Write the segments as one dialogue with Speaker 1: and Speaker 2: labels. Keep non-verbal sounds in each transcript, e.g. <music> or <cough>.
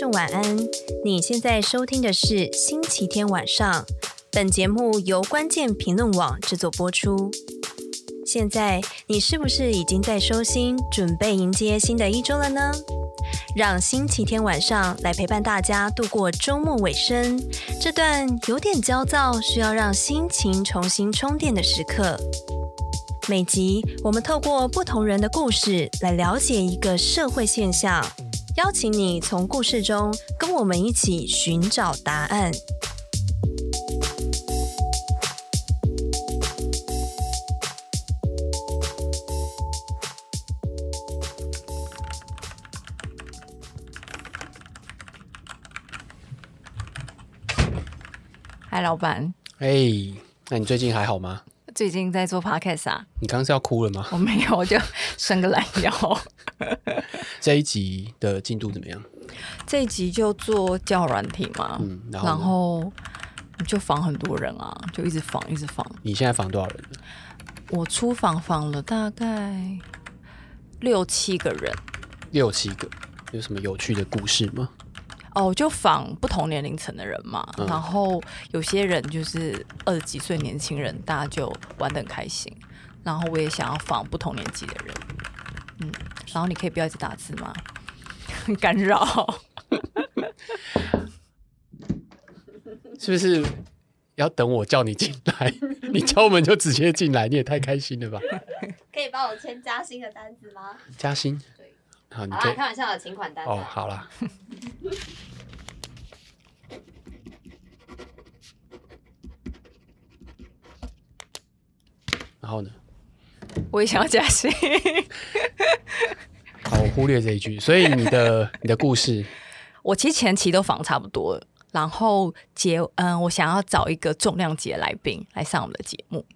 Speaker 1: 众晚安。你现在收听的是星期天晚上，本节目由关键评论网制作播出。现在你是不是已经在收心，准备迎接新的一周了呢？让星期天晚上来陪伴大家度过周末尾声，这段有点焦躁，需要让心情重新充电的时刻。每集我们透过不同人的故事来了解一个社会现象，邀请你从故事中跟我们一起寻找答案。
Speaker 2: 嗨，老板。
Speaker 3: 哎，hey, 那你最近还好吗？
Speaker 2: 最近在做 podcast 啊？
Speaker 3: 你刚刚是要哭了吗？
Speaker 2: 我没有，我就伸个懒腰。<laughs>
Speaker 3: 这一集的进度怎么样？
Speaker 2: 这一集就做教软体嘛，嗯，然后，然后就访很多人啊，就一直访，一直访。
Speaker 3: 你现在访多少人了？
Speaker 2: 我出访访了大概六七个人。
Speaker 3: 六七个，有什么有趣的故事吗？
Speaker 2: 哦，就仿不同年龄层的人嘛，嗯、然后有些人就是二十几岁年轻人，大家就玩的很开心。然后我也想要仿不同年纪的人，嗯，然后你可以不要一直打字吗？很 <laughs> 干扰，<laughs>
Speaker 3: 是不是要等我叫你进来？<laughs> 你敲门就直接进来，你也太开心了吧？
Speaker 1: 可以帮我签加薪的单子吗？
Speaker 3: 加薪。
Speaker 1: 好，你可以开玩笑的，请款单。
Speaker 3: 哦，好啦。<laughs> 然后呢？
Speaker 2: 我也想要加薪。
Speaker 3: 好，我忽略这一句。所以你的 <laughs> 你的故事，
Speaker 2: 我其实前期都仿差不多了。然后节，嗯，我想要找一个重量级的来宾来上我们的节目。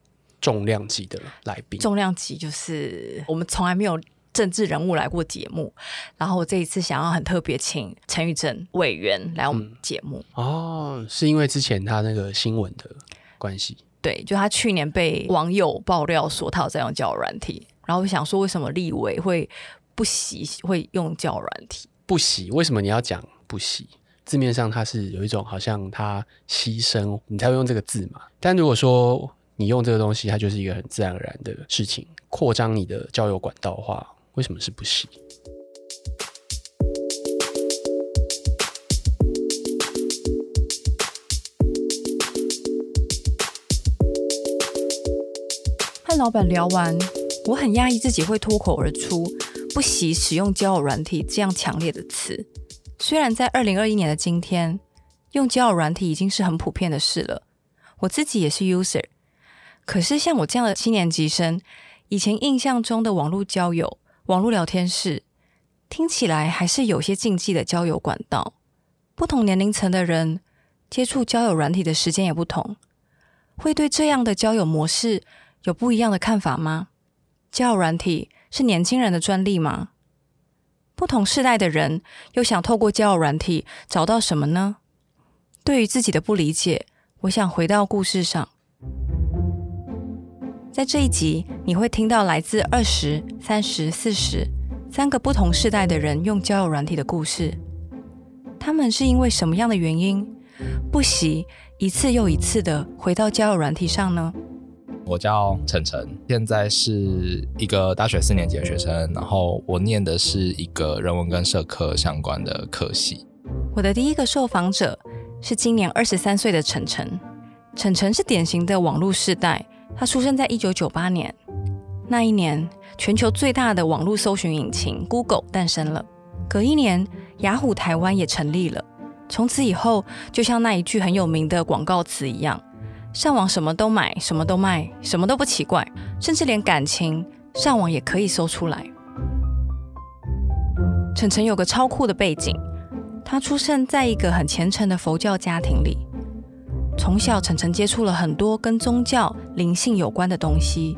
Speaker 3: 重量级的来宾，
Speaker 2: 重量级就是我们从来没有。政治人物来过节目，然后我这一次想要很特别，请陈玉珍委员来我们节目。
Speaker 3: 嗯、哦，是因为之前他那个新闻的关系？
Speaker 2: 对，就他去年被网友爆料说他有在用交友软体，然后我想说，为什么立委会不喜会用交友软体？
Speaker 3: 不喜？为什么你要讲不喜？字面上它是有一种好像他牺牲，你才会用这个字嘛。但如果说你用这个东西，它就是一个很自然而然的事情，扩张你的交友管道的话。为什么是不喜？
Speaker 2: 和老板聊完，我很压抑自己会脱口而出“不喜”使用交友软体这样强烈的词。虽然在二零二一年的今天，用交友软体已经是很普遍的事了，我自己也是 user。可是像我这样的七年级生，以前印象中的网络交友。网络聊天室听起来还是有些禁忌的交友管道，不同年龄层的人接触交友软体的时间也不同，会对这样的交友模式有不一样的看法吗？交友软体是年轻人的专利吗？不同世代的人又想透过交友软体找到什么呢？对于自己的不理解，我想回到故事上。在这一集，你会听到来自二十三十四十三个不同世代的人用交友软体的故事。他们是因为什么样的原因，不惜一次又一次的回到交友软体上呢？
Speaker 4: 我叫晨晨，现在是一个大学四年级的学生，然后我念的是一个人文跟社科相关的科系。
Speaker 2: 我的第一个受访者是今年二十三岁的晨晨。晨晨是典型的网络世代。他出生在一九九八年，那一年，全球最大的网络搜寻引擎 Google 诞生了。隔一年，雅虎台湾也成立了。从此以后，就像那一句很有名的广告词一样：上网什么都买，什么都卖，什么都不奇怪，甚至连感情上网也可以搜出来。晨晨有个超酷的背景，他出生在一个很虔诚的佛教家庭里。从小，晨晨接触了很多跟宗教、灵性有关的东西。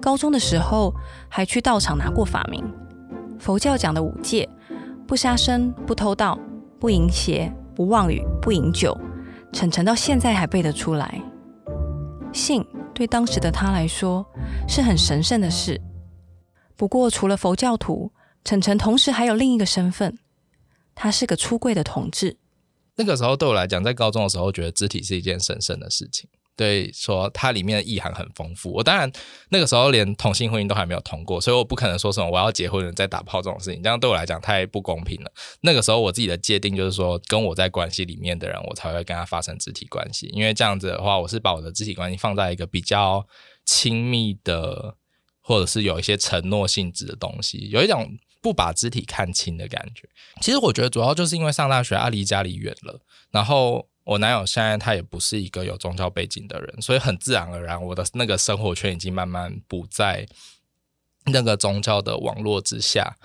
Speaker 2: 高中的时候，还去道场拿过法名。佛教讲的五戒：不杀生、不偷盗、不淫邪、不妄语、不饮酒。晨晨到现在还背得出来。性对当时的他来说是很神圣的事。不过，除了佛教徒，晨晨同时还有另一个身份。他是个出柜的同志。
Speaker 4: 那个时候对我来讲，在高中的时候，觉得肢体是一件神圣的事情。对，说它里面的意涵很丰富。我当然那个时候连同性婚姻都还没有通过，所以我不可能说什么我要结婚了再打炮这种事情，这样对我来讲太不公平了。那个时候我自己的界定就是说，跟我在关系里面的人，我才会跟他发生肢体关系，因为这样子的话，我是把我的肢体关系放在一个比较亲密的，或者是有一些承诺性质的东西，有一种不把肢体看清的感觉。其实我觉得主要就是因为上大学啊，离家里远了，然后。我男友现在他也不是一个有宗教背景的人，所以很自然而然，我的那个生活圈已经慢慢不在那个宗教的网络之下。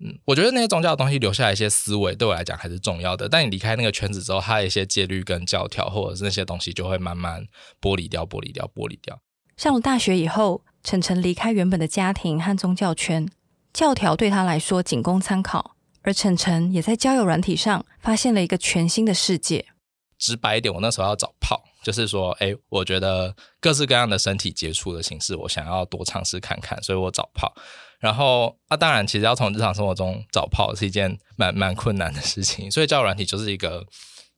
Speaker 4: 嗯，我觉得那些宗教的东西留下来一些思维，对我来讲还是重要的。但你离开那个圈子之后，他的一些戒律跟教条，或者是那些东西，就会慢慢剥离掉、剥离掉、剥离掉。
Speaker 2: 上了大学以后，晨晨离开原本的家庭和宗教圈，教条对他来说仅供参考，而晨晨也在交友软体上发现了一个全新的世界。
Speaker 4: 直白一点，我那时候要找炮，就是说，哎，我觉得各式各样的身体接触的形式，我想要多尝试看看，所以我找炮。然后啊，当然，其实要从日常生活中找炮是一件蛮蛮困难的事情，所以交友软体就是一个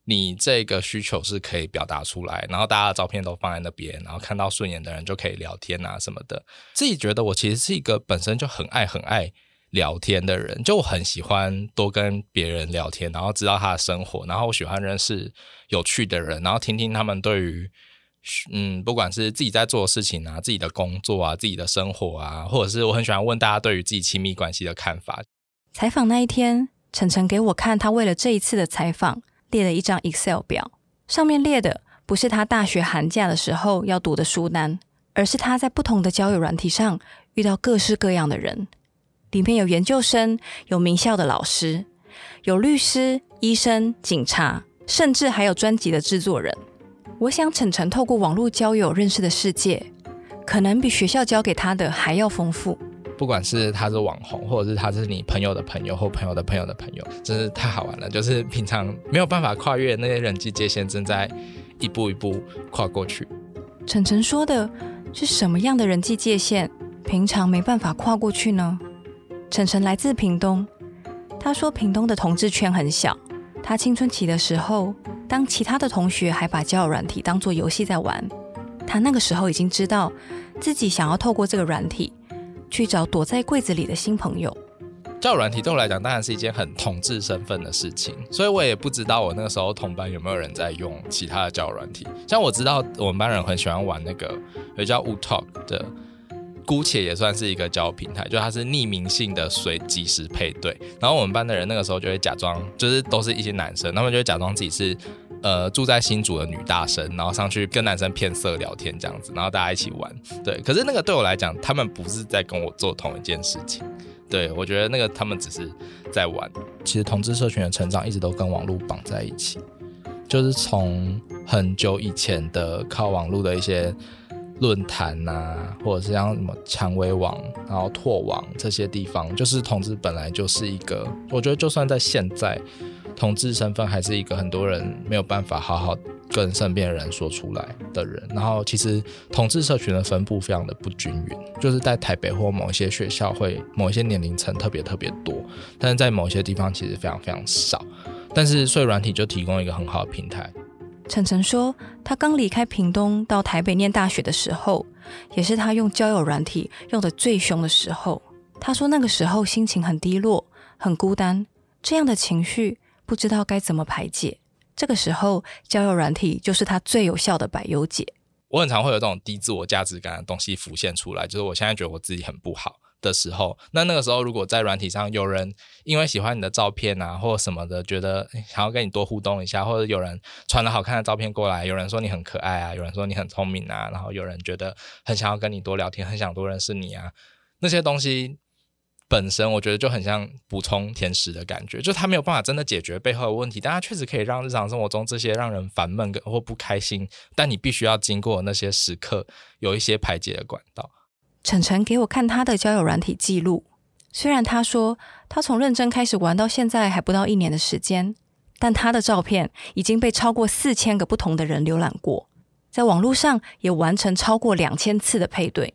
Speaker 4: 你这个需求是可以表达出来，然后大家的照片都放在那边，然后看到顺眼的人就可以聊天啊什么的。自己觉得我其实是一个本身就很爱很爱。聊天的人，就我很喜欢多跟别人聊天，然后知道他的生活，然后我喜欢认识有趣的人，然后听听他们对于嗯，不管是自己在做的事情啊、自己的工作啊、自己的生活啊，或者是我很喜欢问大家对于自己亲密关系的看法。
Speaker 2: 采访那一天，晨晨给我看他为了这一次的采访列了一张 Excel 表，上面列的不是他大学寒假的时候要读的书单，而是他在不同的交友软体上遇到各式各样的人。里面有研究生，有名校的老师，有律师、医生、警察，甚至还有专辑的制作人。我想晨晨透过网络交友认识的世界，可能比学校教给他的还要丰富。
Speaker 4: 不管是他是网红，或者是他是你朋友的朋友或朋友的朋友的朋友，真是太好玩了。就是平常没有办法跨越那些人际界限，正在一步一步跨过去。
Speaker 2: 晨晨说的是什么样的人际界限？平常没办法跨过去呢？晨晨来自屏东，他说屏东的同志圈很小。他青春期的时候，当其他的同学还把交友软体当作游戏在玩，他那个时候已经知道自己想要透过这个软体去找躲在柜子里的新朋友。
Speaker 4: 交友软体对我来讲当然是一件很同志身份的事情，所以我也不知道我那个时候同班有没有人在用其他的交友软体。像我知道我们班人很喜欢玩那个有叫 w o Talk 的。姑且也算是一个交友平台，就它是匿名性的随即时配对，然后我们班的人那个时候就会假装，就是都是一些男生，他们就会假装自己是呃住在新竹的女大生，然后上去跟男生骗色聊天这样子，然后大家一起玩。对，可是那个对我来讲，他们不是在跟我做同一件事情。对，我觉得那个他们只是在玩。其实同志社群的成长一直都跟网络绑在一起，就是从很久以前的靠网络的一些。论坛呐、啊，或者是像什么蔷薇网，然后拓网这些地方，就是同志本来就是一个，我觉得就算在现在，同志身份还是一个很多人没有办法好好跟身边的人说出来的人。然后其实同志社群的分布非常的不均匀，就是在台北或某一些学校会某一些年龄层特别特别多，但是在某些地方其实非常非常少。但是所以软体就提供一个很好的平台。
Speaker 2: 晨晨说，他刚离开屏东到台北念大学的时候，也是他用交友软体用得最凶的时候。他说那个时候心情很低落，很孤单，这样的情绪不知道该怎么排解。这个时候，交友软体就是他最有效的百忧解。
Speaker 4: 我很常会有这种低自我价值感的东西浮现出来，就是我现在觉得我自己很不好。的时候，那那个时候，如果在软体上有人因为喜欢你的照片啊，或者什么的，觉得想要跟你多互动一下，或者有人传了好看的照片过来，有人说你很可爱啊，有人说你很聪明啊，然后有人觉得很想要跟你多聊天，很想多认识你啊，那些东西本身我觉得就很像补充甜食的感觉，就它没有办法真的解决背后的问题，但它确实可以让日常生活中这些让人烦闷跟或不开心，但你必须要经过那些时刻有一些排解的管道。
Speaker 2: 晨晨给我看他的交友软体记录，虽然他说他从认真开始玩到现在还不到一年的时间，但他的照片已经被超过四千个不同的人浏览过，在网络上也完成超过两千次的配对。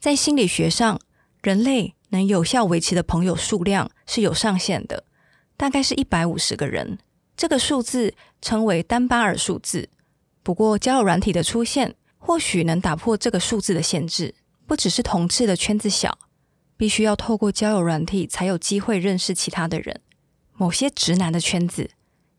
Speaker 2: 在心理学上，人类能有效维持的朋友数量是有上限的，大概是一百五十个人。这个数字称为丹巴尔数字。不过，交友软体的出现或许能打破这个数字的限制。不只是同志的圈子小，必须要透过交友软体才有机会认识其他的人。某些直男的圈子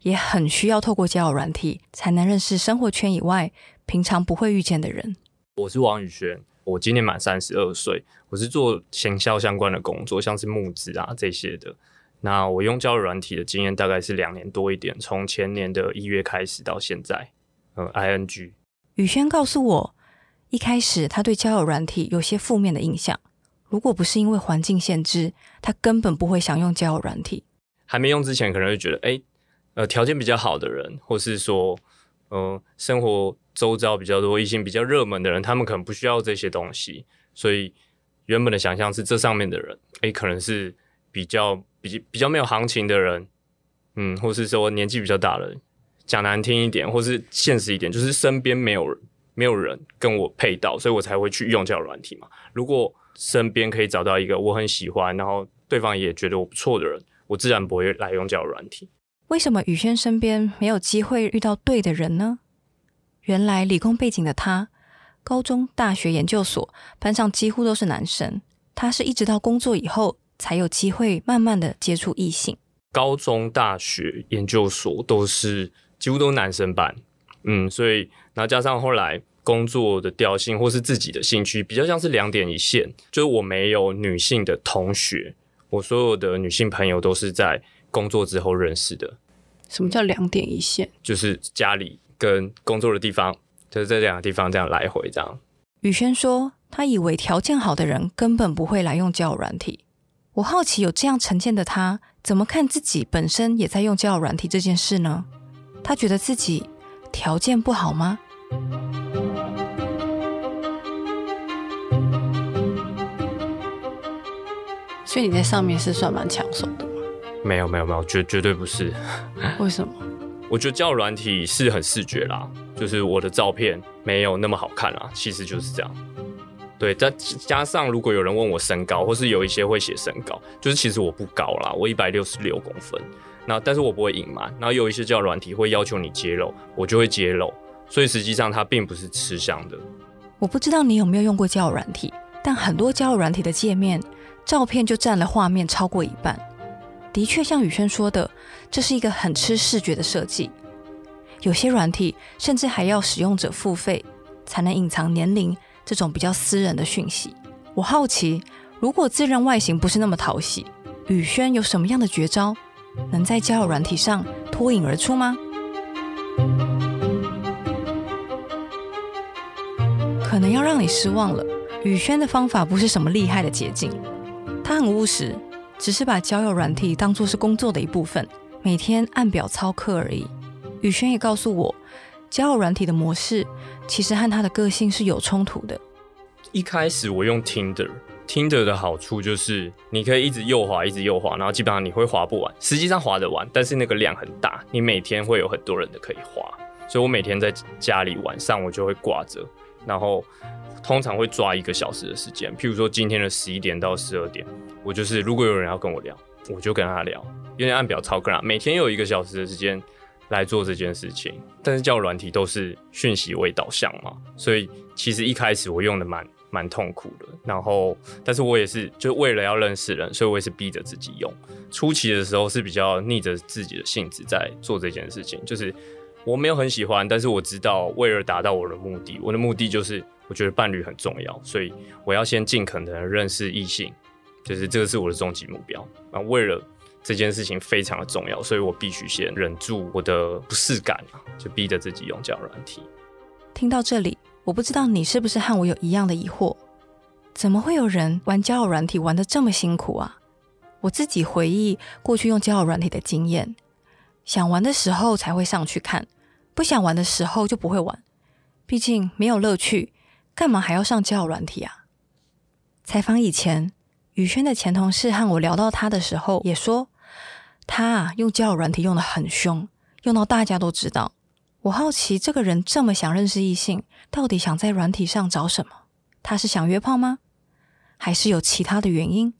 Speaker 2: 也很需要透过交友软体才能认识生活圈以外平常不会遇见的人。
Speaker 5: 我是王宇轩，我今年满三十二岁，我是做行销相关的工作，像是募资啊这些的。那我用交友软体的经验大概是两年多一点，从前年的一月开始到现在。嗯，ing。
Speaker 2: 宇轩告诉我，一开始他对交友软体有些负面的印象，如果不是因为环境限制，他根本不会想用交友软体。
Speaker 5: 还没用之前，可能会觉得，哎，呃，条件比较好的人，或是说，呃，生活周遭比较多异性比较热门的人，他们可能不需要这些东西，所以原本的想象是这上面的人，哎，可能是比较。比比较没有行情的人，嗯，或是说年纪比较大的人，讲难听一点，或是现实一点，就是身边没有没有人跟我配到，所以我才会去用这软体嘛。如果身边可以找到一个我很喜欢，然后对方也觉得我不错的人，我自然不会来用这软体。
Speaker 2: 为什么宇轩身边没有机会遇到对的人呢？原来理工背景的他，高中、大学、研究所班上几乎都是男生，他是一直到工作以后。才有机会慢慢的接触异性。
Speaker 5: 高中、大学、研究所都是几乎都是男生班，嗯，所以然后加上后来工作的调性或是自己的兴趣，比较像是两点一线。就是我没有女性的同学，我所有的女性朋友都是在工作之后认识的。
Speaker 2: 什么叫两点一线？
Speaker 5: 就是家里跟工作的地方，就是这两个地方这样来回这样。
Speaker 2: 宇轩说，他以为条件好的人根本不会来用交友软体。我好奇，有这样成见的他，怎么看自己本身也在用交友软体这件事呢？他觉得自己条件不好吗？所以你在上面是算蛮抢手的吗？
Speaker 5: 没有没有没有，绝绝对不是。<laughs>
Speaker 2: 为什么？
Speaker 5: 我觉得交友软体是很视觉啦，就是我的照片没有那么好看啦，其实就是这样。对，再加上如果有人问我身高，或是有一些会写身高，就是其实我不高啦，我一百六十六公分。那但是我不会隐瞒，然后有一些交友软体会要求你揭露，我就会揭露。所以实际上它并不是吃香的。
Speaker 2: 我不知道你有没有用过交友软体，但很多交友软体的界面，照片就占了画面超过一半。的确像宇轩说的，这是一个很吃视觉的设计。有些软体甚至还要使用者付费才能隐藏年龄。这种比较私人的讯息，我好奇，如果自认外形不是那么讨喜，宇轩有什么样的绝招，能在交友软体上脱颖而出吗？可能要让你失望了，宇轩的方法不是什么厉害的捷径，他很务实，只是把交友软体当作是工作的一部分，每天按表操课而已。宇轩也告诉我，交友软体的模式其实和他的个性是有冲突的。
Speaker 5: 一开始我用 Tinder，Tinder 的好处就是你可以一直右滑，一直右滑，然后基本上你会滑不完。实际上滑得完，但是那个量很大，你每天会有很多人的可以滑。所以我每天在家里晚上我就会挂着，然后通常会抓一个小时的时间，譬如说今天的十一点到十二点，我就是如果有人要跟我聊，我就跟他聊，有点按表操课，每天有一个小时的时间。来做这件事情，但是叫软体都是讯息为导向嘛，所以其实一开始我用的蛮蛮痛苦的。然后，但是我也是就为了要认识人，所以我也是逼着自己用。初期的时候是比较逆着自己的性子在做这件事情，就是我没有很喜欢，但是我知道为了达到我的目的，我的目的就是我觉得伴侣很重要，所以我要先尽可能认识异性，就是这个是我的终极目标。啊，为了。这件事情非常的重要，所以我必须先忍住我的不适感，就逼着自己用交友软体。
Speaker 2: 听到这里，我不知道你是不是和我有一样的疑惑？怎么会有人玩交友软体玩得这么辛苦啊？我自己回忆过去用交友软体的经验，想玩的时候才会上去看，不想玩的时候就不会玩。毕竟没有乐趣，干嘛还要上交友软体啊？采访以前，宇轩的前同事和我聊到他的时候，也说他啊用交友软体用得很凶，用到大家都知道。我好奇这个人这么想认识异性，到底想在软体上找什么？他是想约炮吗？还是有其他的原因？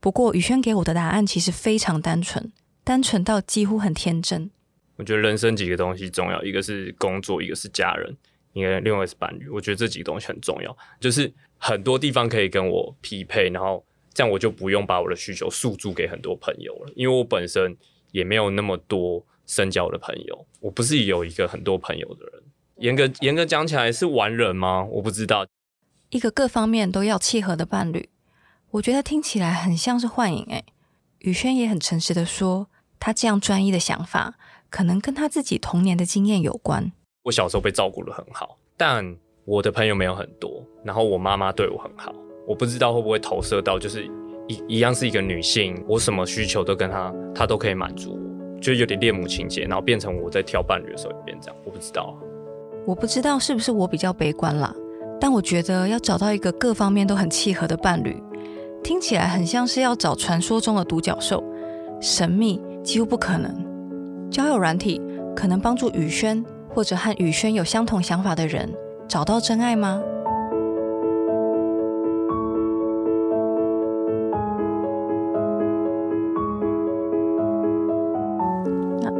Speaker 2: 不过宇轩给我的答案其实非常单纯，单纯到几乎很天真。
Speaker 5: 我觉得人生几个东西重要，一个是工作，一个是家人，一个另外是伴侣。我觉得这几个东西很重要，就是很多地方可以跟我匹配，然后这样我就不用把我的需求诉诸给很多朋友了，因为我本身也没有那么多深交的朋友，我不是有一个很多朋友的人。严格严格讲起来是完人吗？我不知道。
Speaker 2: 一个各方面都要契合的伴侣，我觉得听起来很像是幻影。诶，宇轩也很诚实的说，他这样专一的想法。可能跟他自己童年的经验有关。
Speaker 5: 我小时候被照顾的很好，但我的朋友没有很多。然后我妈妈对我很好，我不知道会不会投射到，就是一一样是一个女性，我什么需求都跟她，她都可以满足我，就有点恋母情结，然后变成我在挑伴侣的时候也变这样。我不知道，
Speaker 2: 我不知道是不是我比较悲观啦，但我觉得要找到一个各方面都很契合的伴侣，听起来很像是要找传说中的独角兽，神秘，几乎不可能。交友软体可能帮助宇轩或者和宇轩有相同想法的人找到真爱吗？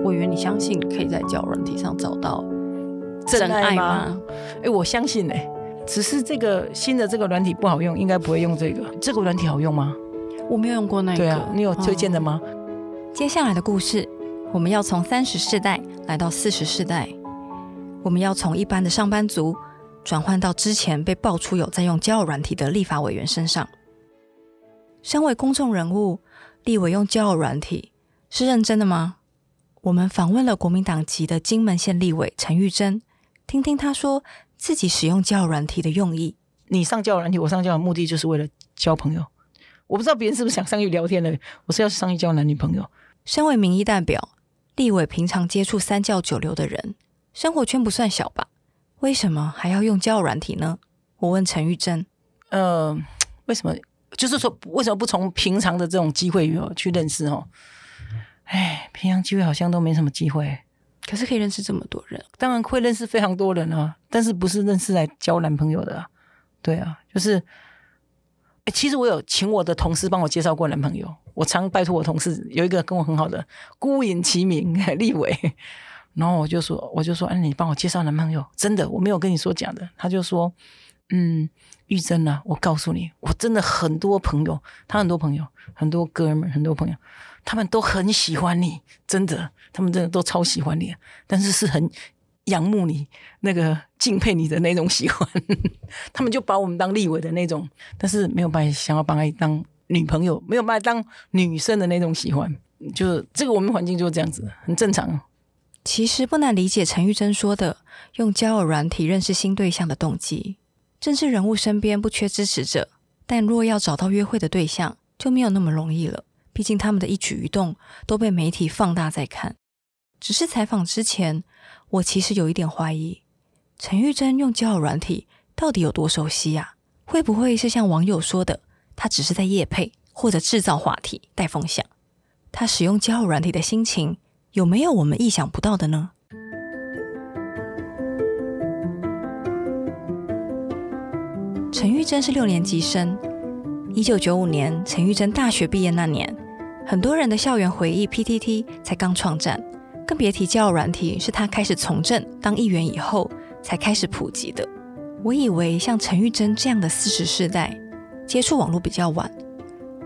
Speaker 2: 那我以为你相信可以在交友软体上找到真爱吗？
Speaker 6: 哎，我相信哎，只是这个新的这个软体不好用，应该不会用这个。这个软体好用吗？
Speaker 2: 我没有用过那个。
Speaker 6: 对啊，你有推荐的吗？
Speaker 2: 哦，接下来的故事。我们要从三十世代来到四十世代，我们要从一般的上班族转换到之前被爆出有在用交友软体的立法委员身上。身为公众人物，立委用交友软体是认真的吗？我们访问了国民党籍的金门县立委陈玉珍，听听他说自己使用交友软体的用意。
Speaker 6: 你上交友软体，我上交友目的就是为了交朋友。我不知道别人是不是想上去聊天的，我是要上去交男女朋友。
Speaker 2: 身为民意代表。立委平常接触三教九流的人，生活圈不算小吧？为什么还要用交友软体呢？我问陈玉珍。
Speaker 6: 呃，为什么？就是说，为什么不从平常的这种机会去认识哦？哎，平常机会好像都没什么机会，
Speaker 2: 可是可以认识这么多人，
Speaker 6: 当然会认识非常多人啊，但是不是认识来交男朋友的啊？对啊，就是。其实我有请我的同事帮我介绍过男朋友，我常拜托我同事有一个跟我很好的孤影其名立伟，<laughs> 然后我就说我就说，哎，你帮我介绍男朋友，真的我没有跟你说假的。他就说，嗯，玉珍啊，我告诉你，我真的很多朋友，他很多朋友，很多哥们，很多朋友，他们都很喜欢你，真的，他们真的都超喜欢你，但是是很。仰慕你那个敬佩你的那种喜欢，<laughs> 他们就把我们当立委的那种，但是没有办法想要把他当女朋友，没有办法当女生的那种喜欢，就是这个我们环境就是这样子，很正常。
Speaker 2: 其实不难理解陈玉珍说的用交友软体认识新对象的动机。政治人物身边不缺支持者，但若要找到约会的对象，就没有那么容易了。毕竟他们的一举一动都被媒体放大在看。只是采访之前。我其实有一点怀疑，陈玉珍用交友软体到底有多熟悉呀？会不会是像网友说的，他只是在夜配或者制造话题带风向？他使用交友软体的心情有没有我们意想不到的呢？陈玉珍是六年级生，一九九五年陈玉珍大学毕业那年，很多人的校园回忆 PTT 才刚创站。更别提交友软体是他开始从政当议员以后才开始普及的。我以为像陈玉珍这样的四十世代接触网络比较晚，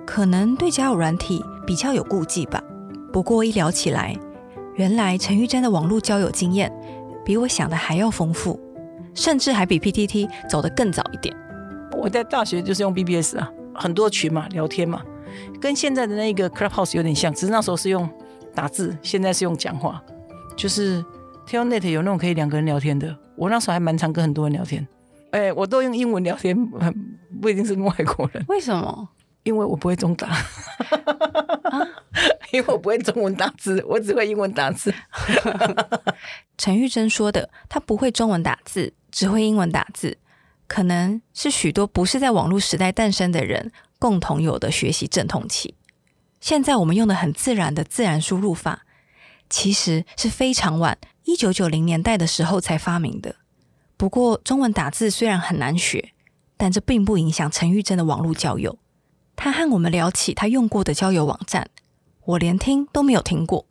Speaker 2: 可能对交友软体比较有顾忌吧。不过一聊起来，原来陈玉珍的网络交友经验比我想的还要丰富，甚至还比 PTT 走得更早一点。
Speaker 6: 我在大学就是用 BBS 啊，很多群嘛，聊天嘛，跟现在的那个 Clubhouse 有点像，只是那时候是用。打字，现在是用讲话，就是 Telnet 有那种可以两个人聊天的。我那时候还蛮常跟很多人聊天，哎、欸，我都用英文聊天，<laughs> 不一定是跟外国人。
Speaker 2: 为什么？
Speaker 6: 因为我不会中打，啊、因为我不会中文打字，我只会英文打字。<laughs>
Speaker 2: 陈玉珍说的，他不会中文打字，只会英文打字，可能是许多不是在网络时代诞生的人共同有的学习阵痛期。现在我们用的很自然的自然输入法，其实是非常晚，一九九零年代的时候才发明的。不过中文打字虽然很难学，但这并不影响陈玉珍的网络交友。他和我们聊起他用过的交友网站，我连听都没有听过。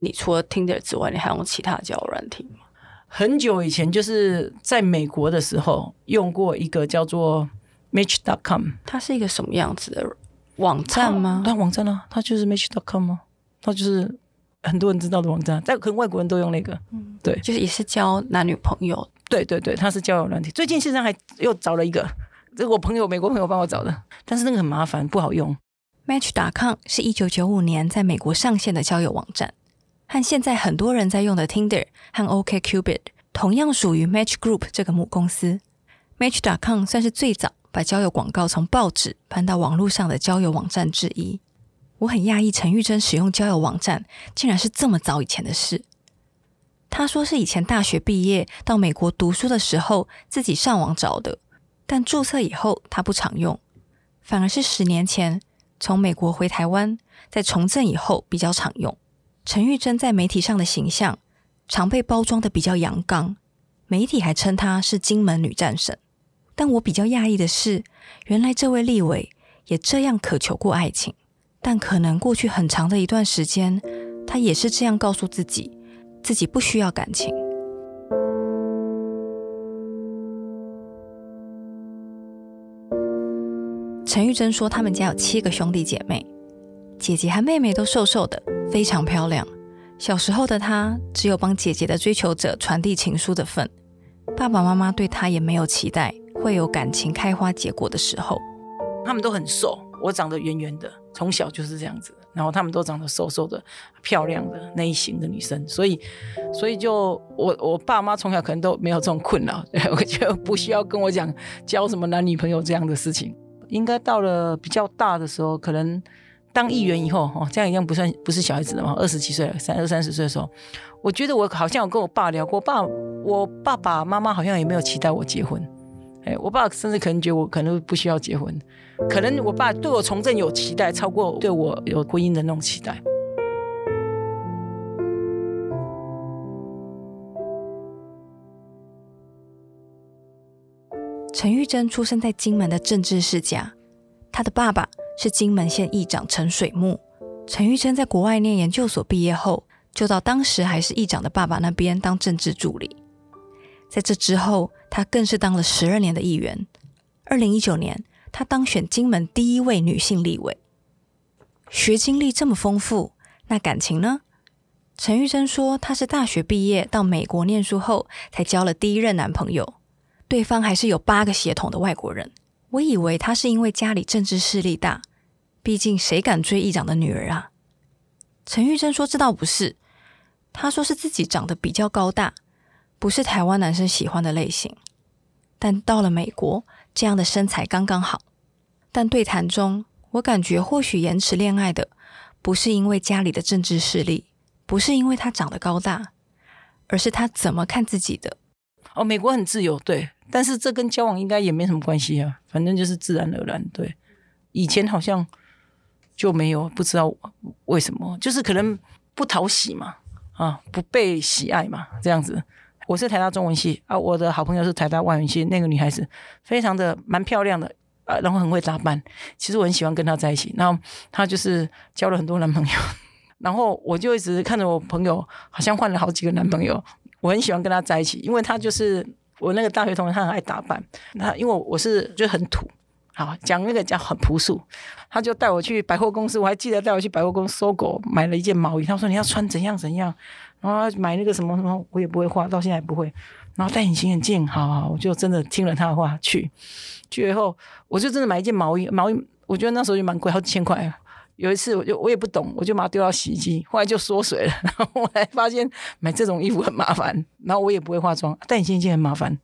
Speaker 2: 你除了 Tinder 之外，你还用其他交友软体吗？
Speaker 6: 很久以前，就是在美国的时候用过一个叫做 Match.com，
Speaker 2: 它是一个什么样子的网站吗？
Speaker 6: 它网站啊，它就是 Match.com 吗？它就是很多人知道的网站，但可能外国人都用那个。嗯，对，
Speaker 2: 就是也是交男女朋友。
Speaker 6: 对对对，它是交友软体。最近现在还又找了一个，这个我朋友美国朋友帮我找的，但是那个很麻烦，不好用。
Speaker 2: Match.com 是一九九五年在美国上线的交友网站。和现在很多人在用的 Tinder 和 OkCupid 同样属于 Match Group 这个母公司。Match.com 算是最早把交友广告从报纸搬到网络上的交友网站之一。我很讶异陈玉珍使用交友网站竟然是这么早以前的事。她说是以前大学毕业到美国读书的时候自己上网找的，但注册以后她不常用，反而是十年前从美国回台湾，在从政以后比较常用。陈玉珍在媒体上的形象常被包装得比较阳刚，媒体还称她是金门女战神。但我比较讶异的是，原来这位立委也这样渴求过爱情，但可能过去很长的一段时间，她也是这样告诉自己，自己不需要感情。陈玉珍说，他们家有七个兄弟姐妹。姐姐和妹妹都瘦瘦的，非常漂亮。小时候的她只有帮姐姐的追求者传递情书的份，爸爸妈妈对她也没有期待会有感情开花结果的时候。
Speaker 6: 他们都很瘦，我长得圆圆的，从小就是这样子。然后他们都长得瘦瘦的、漂亮的那一型的女生，所以，所以就我我爸妈从小可能都没有这种困扰，<laughs> 我就不需要跟我讲交什么男女朋友这样的事情。应该到了比较大的时候，可能。当议员以后，哦，这样一样不算不是小孩子了嘛？二十几岁、三二三十岁的时候，我觉得我好像有跟我爸聊过，爸，我爸爸妈妈好像也没有期待我结婚。哎，我爸甚至可能觉得我可能不需要结婚，可能我爸对我从政有期待，超过对我有婚姻的那种期待。
Speaker 2: 陈玉珍出生在金门的政治世家，他的爸爸。是金门县议长陈水木。陈玉珍在国外念研究所毕业后，就到当时还是议长的爸爸那边当政治助理。在这之后，她更是当了十二年的议员。二零一九年，她当选金门第一位女性立委。学经历这么丰富，那感情呢？陈玉珍说，她是大学毕业到美国念书后，才交了第一任男朋友，对方还是有八个血统的外国人。我以为她是因为家里政治势力大。毕竟，谁敢追议长的女儿啊？陈玉珍说：“这倒不是，她说是自己长得比较高大，不是台湾男生喜欢的类型。但到了美国，这样的身材刚刚好。但对谈中，我感觉或许延迟恋爱的，不是因为家里的政治势力，不是因为他长得高大，而是他怎么看自己的。
Speaker 6: 哦，美国很自由，对，但是这跟交往应该也没什么关系啊，反正就是自然而然。对，以前好像。”就没有不知道为什么，就是可能不讨喜嘛，啊，不被喜爱嘛，这样子。我是台大中文系啊，我的好朋友是台大外文系，那个女孩子非常的蛮漂亮的啊，然后很会打扮。其实我很喜欢跟她在一起。然后她就是交了很多男朋友，<laughs> 然后我就一直看着我朋友好像换了好几个男朋友。我很喜欢跟她在一起，因为她就是我那个大学同学，她很爱打扮。她因为我是就很土。好，讲那个讲很朴素，他就带我去百货公司，我还记得带我去百货公司搜狗买了一件毛衣，他说你要穿怎样怎样，然后买那个什么什么，我也不会画，到现在也不会，然后戴隐形眼镜，好好，我就真的听了他的话去，去以后我就真的买一件毛衣，毛衣我觉得那时候就蛮贵，好几千块。有一次我就我也不懂，我就把它丢到洗衣机，后来就缩水了，<laughs> 然后我才发现买这种衣服很麻烦，然后我也不会化妆，戴隐形眼镜很麻烦，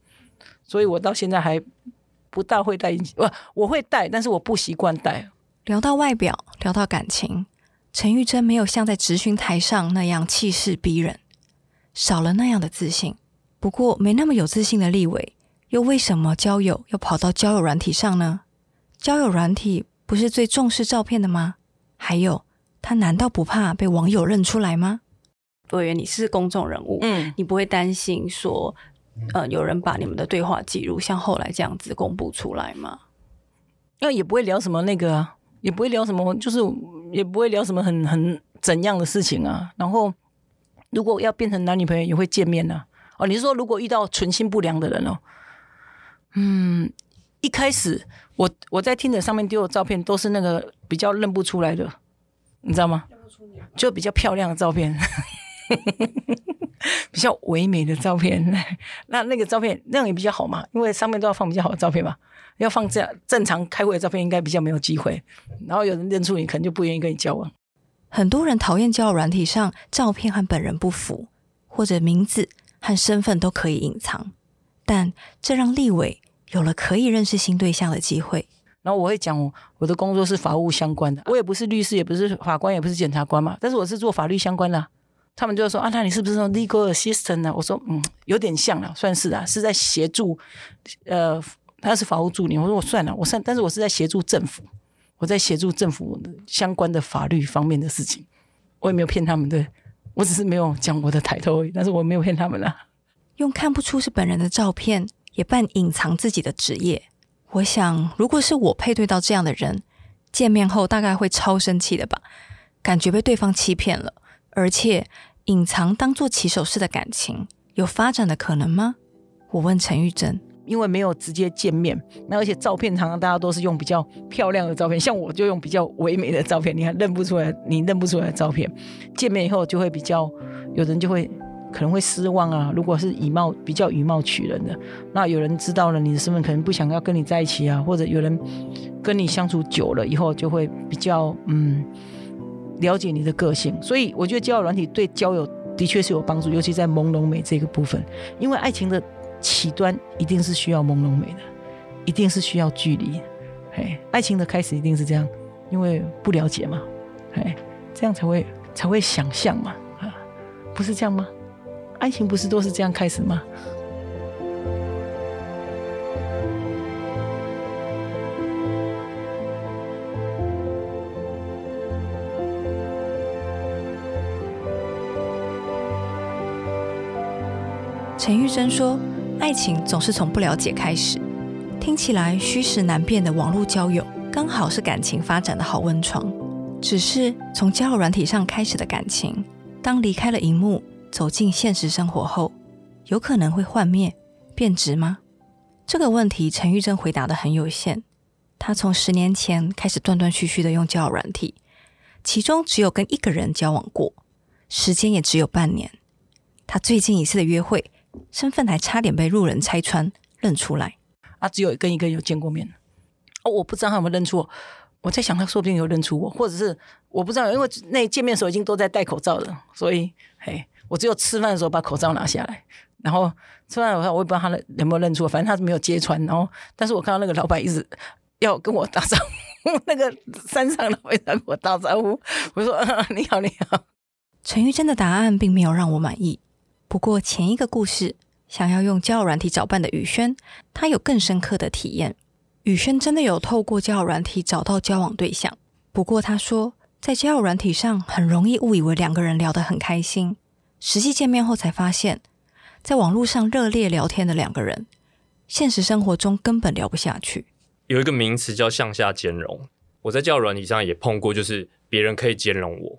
Speaker 6: 所以我到现在还。不大会戴隐形，不，我会戴，但是我不习惯戴。
Speaker 2: 聊到外表，聊到感情，陈玉珍没有像在质询台上那样气势逼人，少了那样的自信。不过，没那么有自信的立委，又为什么交友要跑到交友软体上呢？交友软体不是最重视照片的吗？还有，他难道不怕被网友认出来吗？委员，你是公众人物，嗯，你不会担心说？呃，有人把你们的对话记录像后来这样子公布出来吗？
Speaker 6: 那也不会聊什么那个啊，也不会聊什么，就是也不会聊什么很很怎样的事情啊？然后如果要变成男女朋友，也会见面呢、啊？哦，你是说如果遇到存心不良的人哦？嗯，一开始我我在 Tinder 上面丢的照片都是那个比较认不出来的，你知道吗？就比较漂亮的照片，<laughs> 比较唯美的照片。<laughs> 那那个照片那样也比较好嘛，因为上面都要放比较好的照片嘛。要放这样正常开会的照片，应该比较没有机会。然后有人认出你，可能就不愿意跟你交往。
Speaker 2: 很多人讨厌交友软体上照片和本人不符，或者名字和身份都可以隐藏，但这让立伟有了可以认识新对象的机会。
Speaker 6: 然后我会讲，我的工作是法务相关的，我也不是律师，也不是法官，也不是检察官嘛，但是我是做法律相关的。他们就说啊，那你是不是说 legal assistant 呢？我说嗯，有点像了，算是啊，是在协助呃。他是法务助理，我说我算了，我算，但是我是在协助政府，我在协助政府相关的法律方面的事情，我也没有骗他们的，我只是没有讲我的抬头而已，但是我没有骗他们啊。
Speaker 2: 用看不出是本人的照片，也扮隐藏自己的职业。我想，如果是我配对到这样的人，见面后大概会超生气的吧，感觉被对方欺骗了，而且隐藏当做起手式的感情，有发展的可能吗？我问陈玉珍。
Speaker 6: 因为没有直接见面，那而且照片常常大家都是用比较漂亮的照片，像我就用比较唯美的照片，你还认不出来，你认不出来的照片，见面以后就会比较，有人就会可能会失望啊。如果是以貌比较以貌取人的，那有人知道了你的身份，可能不想要跟你在一起啊，或者有人跟你相处久了以后，就会比较嗯了解你的个性。所以我觉得交友软体对交友的确是有帮助，尤其在朦胧美这个部分，因为爱情的。起端一定是需要朦胧美的，一定是需要距离，嘿，爱情的开始一定是这样，因为不了解嘛，嘿，这样才会才会想象嘛，啊，不是这样吗？爱情不是都是这样开始吗？
Speaker 2: 陈玉珍说。爱情总是从不了解开始，听起来虚实难辨的网络交友，刚好是感情发展的好温床。只是从交友软体上开始的感情，当离开了荧幕，走进现实生活后，有可能会幻灭、变质吗？这个问题，陈玉珍回答得很有限。她从十年前开始断断续续的用交友软体，其中只有跟一个人交往过，时间也只有半年。她最近一次的约会。身份还差点被路人拆穿认出来
Speaker 6: 啊！只有跟一个有见过面哦，我不知道他有没有认出我。我在想，他说不定有认出我，或者是我不知道，因为那见面的时候已经都在戴口罩了，所以嘿，我只有吃饭的时候把口罩拿下来，然后吃饭的时候我也不知道他有没有认出我，反正他是没有揭穿。然后，但是我看到那个老板一直要跟我打招呼，<laughs> 那个山上老板要跟我打招呼，我说：“啊，你好，你好。”
Speaker 2: 陈玉珍的答案并没有让我满意。不过前一个故事，想要用交友软体找伴的宇轩，他有更深刻的体验。宇轩真的有透过交友软体找到交往对象，不过他说，在交友软体上很容易误以为两个人聊得很开心，实际见面后才发现，在网络上热烈聊天的两个人，现实生活中根本聊不下去。
Speaker 5: 有一个名词叫向下兼容，我在交友软体上也碰过，就是别人可以兼容我。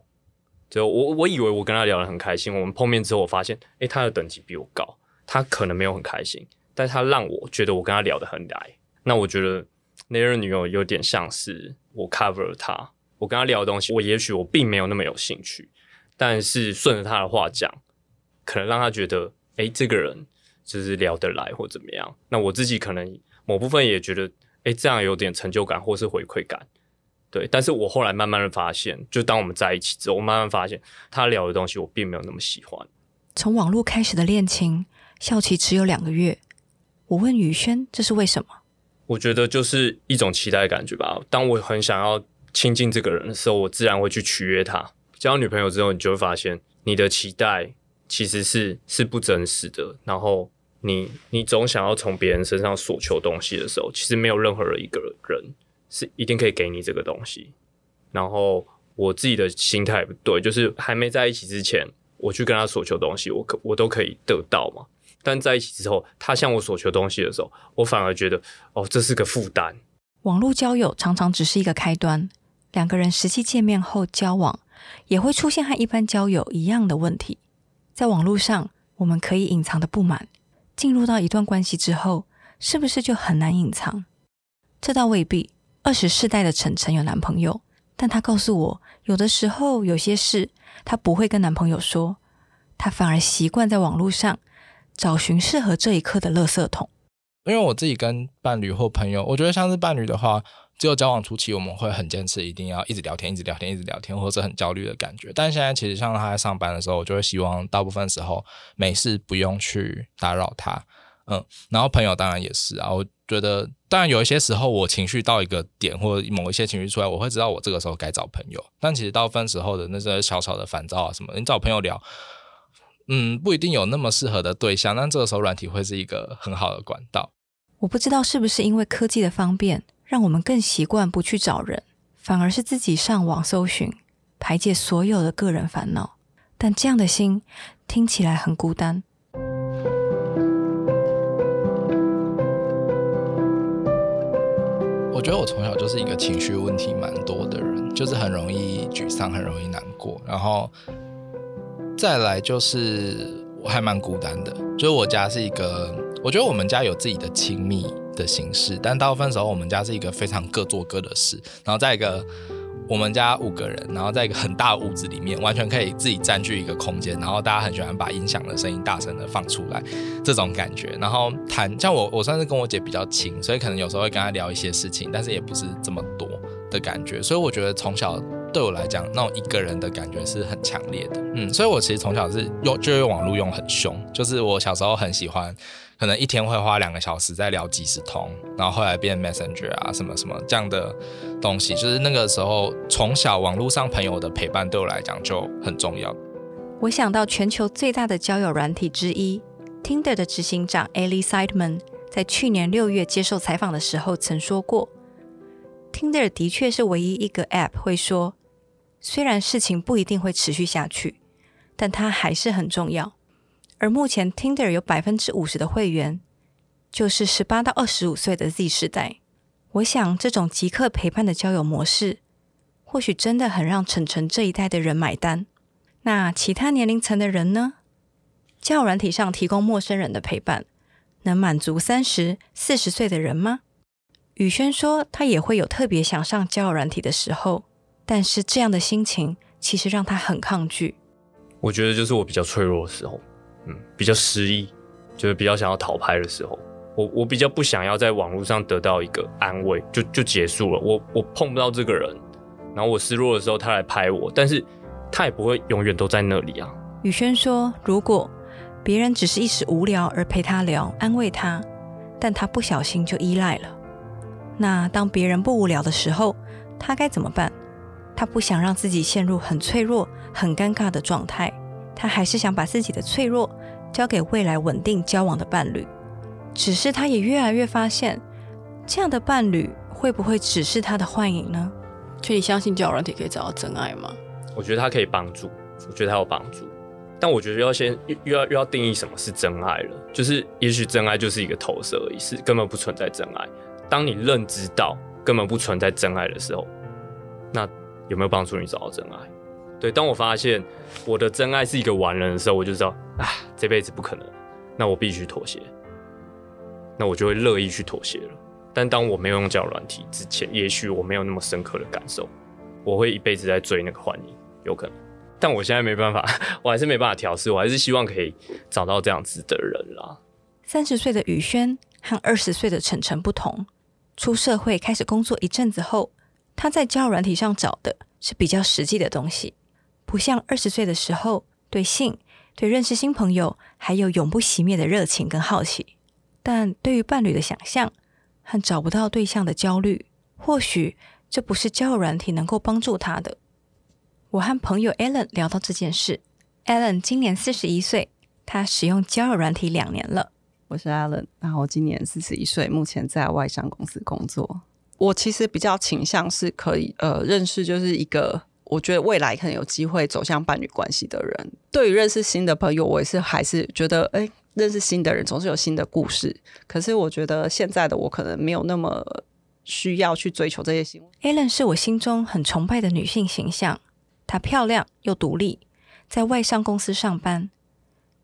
Speaker 5: 就我我以为我跟他聊得很开心，我们碰面之后，我发现，诶、他的等级比我高，他可能没有很开心，但他让我觉得我跟他聊得很来。那我觉得那任女友有点像是我 cover 他，我跟他聊的东西，我也许我并没有那么有兴趣，但是顺着他的话讲，可能让他觉得，诶、这个人就是聊得来或怎么样。那我自己可能某部分也觉得，诶、这样有点成就感或是回馈感。对，但是我后来慢慢的发现，就当我们在一起之后，我慢慢发现他聊的东西我并没有那么喜欢。
Speaker 2: 从网络开始的恋情，效期只有两个月。我问宇轩，这是为什么？
Speaker 5: 我觉得就是一种期待的感觉吧。当我很想要亲近这个人的时候，我自然会去取悦他。交女朋友之后，你就会发现你的期待其实是是不真实的。然后你你总想要从别人身上索求东西的时候，其实没有任何一个人。是一定可以给你这个东西，然后我自己的心态不对，就是还没在一起之前，我去跟他索求东西，我可我都可以得到嘛。但在一起之后，他向我索求东西的时候，我反而觉得哦，这是个负担。
Speaker 2: 网络交友常常只是一个开端，两个人实际见面后交往，也会出现和一般交友一样的问题。在网络上，我们可以隐藏的不满，进入到一段关系之后，是不是就很难隐藏？这倒未必。二十世代的晨晨有男朋友，但她告诉我，有的时候有些事她不会跟男朋友说，她反而习惯在网络上找寻适合这一刻的垃圾桶。
Speaker 4: 因为我自己跟伴侣或朋友，我觉得像是伴侣的话，只有交往初期我们会很坚持，一定要一直聊天，一直聊天，一直聊天，或者很焦虑的感觉。但现在其实像他在上班的时候，我就会希望大部分时候没事不用去打扰他。嗯，然后朋友当然也是啊。我觉得当然有一些时候我情绪到一个点，或者某一些情绪出来，我会知道我这个时候该找朋友。但其实大部分时候的那些小小的烦躁啊什么，你找朋友聊，嗯，不一定有那么适合的对象。但这个时候软体会是一个很好的管道。
Speaker 2: 我不知道是不是因为科技的方便，让我们更习惯不去找人，反而是自己上网搜寻，排解所有的个人烦恼。但这样的心听起来很孤单。
Speaker 4: 我觉得我从小就是一个情绪问题蛮多的人，就是很容易沮丧，很容易难过。然后再来就是我还蛮孤单的，就是我家是一个，我觉得我们家有自己的亲密的形式，但大部分时候我们家是一个非常各做各的事。然后再一个。我们家五个人，然后在一个很大的屋子里面，完全可以自己占据一个空间，然后大家很喜欢把音响的声音大声的放出来，这种感觉。然后谈，像我，我算是跟我姐比较亲，所以可能有时候会跟她聊一些事情，但是也不是这么多的感觉。所以我觉得从小对我来讲，那种一个人的感觉是很强烈的。嗯，所以我其实从小是用就用网络用很凶，就是我小时候很喜欢。可能一天会花两个小时在聊即时通，然后后来变 Messenger 啊，什么什么这样的东西，就是那个时候从小网络上朋友的陪伴对我来讲就很重要。
Speaker 2: 我想到全球最大的交友软体之一 Tinder 的执行长 Elie Seidman 在去年六月接受采访的时候曾说过，Tinder 的确是唯一一个 App 会说，虽然事情不一定会持续下去，但它还是很重要。而目前，Tinder 有百分之五十的会员就是十八到二十五岁的 Z 世代。我想，这种即刻陪伴的交友模式，或许真的很让晨晨这一代的人买单。那其他年龄层的人呢？交友软体上提供陌生人的陪伴，能满足三十、四十岁的人吗？宇轩说，他也会有特别想上交友软体的时候，但是这样的心情其实让他很抗拒。
Speaker 5: 我觉得就是我比较脆弱的时候。比较失意，就是比较想要讨拍的时候，我我比较不想要在网络上得到一个安慰，就就结束了。我我碰不到这个人，然后我失落的时候，他来拍我，但是他也不会永远都在那里啊。
Speaker 2: 宇轩说，如果别人只是一时无聊而陪他聊，安慰他，但他不小心就依赖了，那当别人不无聊的时候，他该怎么办？他不想让自己陷入很脆弱、很尴尬的状态。他还是想把自己的脆弱交给未来稳定交往的伴侣，只是他也越来越发现，这样的伴侣会不会只是他的幻影呢？
Speaker 6: 所以你相信交友软体可以找到真爱吗？
Speaker 5: 我觉得他可以帮助，我觉得他有帮助，但我觉得要先又要又要定义什么是真爱了。就是也许真爱就是一个投射而已，是根本不存在真爱。当你认知到根本不存在真爱的时候，那有没有帮助你找到真爱？对，当我发现我的真爱是一个完人的时候，我就知道啊，这辈子不可能，那我必须妥协，那我就会乐意去妥协了。但当我没有用交友软体之前，也许我没有那么深刻的感受，我会一辈子在追那个幻影，有可能。但我现在没办法，<laughs> 我还是没办法调试，我还是希望可以找到这样子的人啦。
Speaker 2: 三十岁的宇轩和二十岁的晨晨不同，出社会开始工作一阵子后，他在交友软体上找的是比较实际的东西。不像二十岁的时候，对性、对认识新朋友，还有永不熄灭的热情跟好奇，但对于伴侣的想象和找不到对象的焦虑，或许这不是交友软体能够帮助他的。我和朋友 Alan 聊到这件事，Alan 今年四十一岁，他使用交友软体两年了。
Speaker 7: 我是 Alan，然后今年四十一岁，目前在外商公司工作。我其实比较倾向是可以呃认识，就是一个。我觉得未来可能有机会走向伴侣关系的人，对于认识新的朋友，我也是还是觉得，哎，认识新的人总是有新的故事。可是我觉得现在的我可能没有那么需要去追求这些新。
Speaker 2: Alen 是我心中很崇拜的女性形象，她漂亮又独立，在外商公司上班。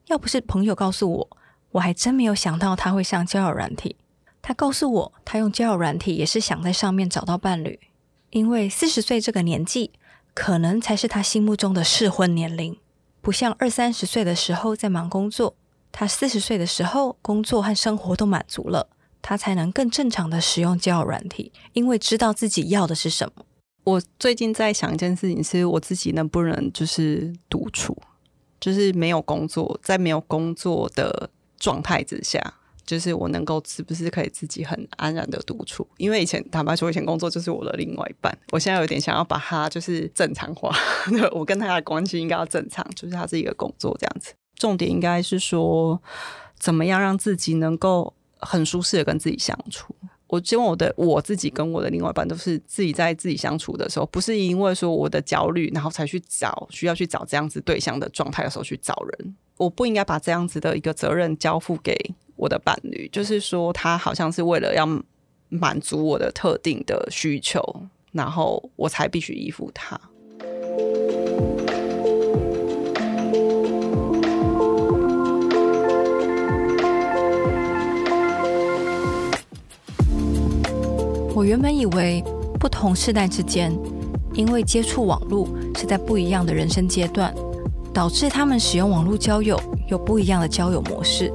Speaker 2: 要不是朋友告诉我，我还真没有想到她会上交友软体。她告诉我，她用交友软体也是想在上面找到伴侣，因为四十岁这个年纪，可能才是他心目中的适婚年龄。不像二三十岁的时候在忙工作，他四十岁的时候，工作和生活都满足了，他才能更正常的使用交友软体，因为知道自己要的是什么。
Speaker 7: 我最近在想一件事情，是我自己能不能就是独处，就是没有工作，在没有工作的状态之下，就是我能够是不是可以自己很安然的独处？因为以前坦白说，以前工作就是我的另外一半，我现在有点想要把它就是正常化，<laughs> 我跟他的关系应该要正常，就是他是一个工作这样子。重点应该是说，怎么样让自己能够很舒适的跟自己相处。我希望我的我自己跟我的另外一半都是自己在自己相处的时候，不是因为说我的焦虑，然后才去找需要去找这样子对象的状态的时候去找人。我不应该把这样子的一个责任交付给我的伴侣，就是说他好像是为了要满足我的特定的需求，然后我才必须依附他。
Speaker 2: 我原本以为不同世代之间，因为接触网络是在不一样的人生阶段，导致他们使用网络交友有不一样的交友模式。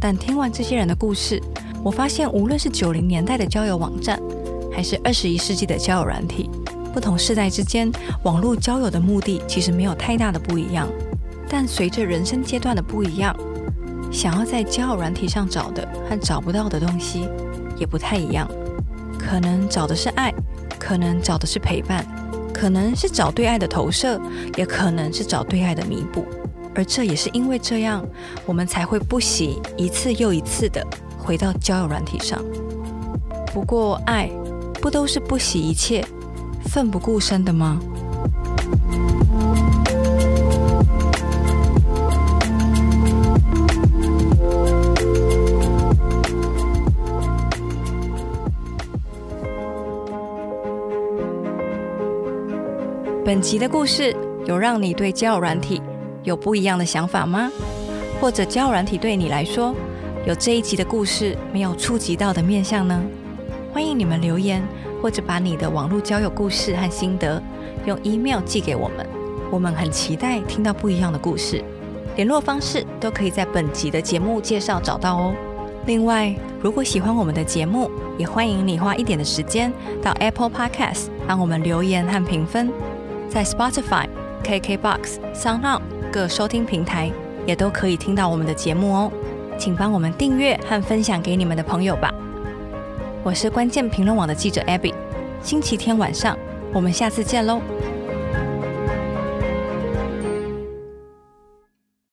Speaker 2: 但听完这些人的故事，我发现无论是九零年代的交友网站，还是二十一世纪的交友软体，不同世代之间网络交友的目的其实没有太大的不一样。但随着人生阶段的不一样，想要在交友软体上找的和找不到的东西也不太一样。可能找的是爱，可能找的是陪伴，可能是找对爱的投射，也可能是找对爱的弥补。而这也是因为这样，我们才会不惜一次又一次的回到交友软体上。不过，爱不都是不惜一切、奋不顾身的吗？本集的故事有让你对交友软体有不一样的想法吗？或者交友软体对你来说有这一集的故事没有触及到的面向呢？欢迎你们留言，或者把你的网络交友故事和心得用 email 寄给我们，我们很期待听到不一样的故事。联络方式都可以在本集的节目介绍找到哦。另外，如果喜欢我们的节目，也欢迎你花一点的时间到 Apple Podcast 帮我们留言和评分。在 Spotify、KKBox、SoundOn 各收听平台也都可以听到我们的节目哦，请帮我们订阅和分享给你们的朋友吧。我是关键评论网的记者 Abby，星期天晚上我们下次见喽。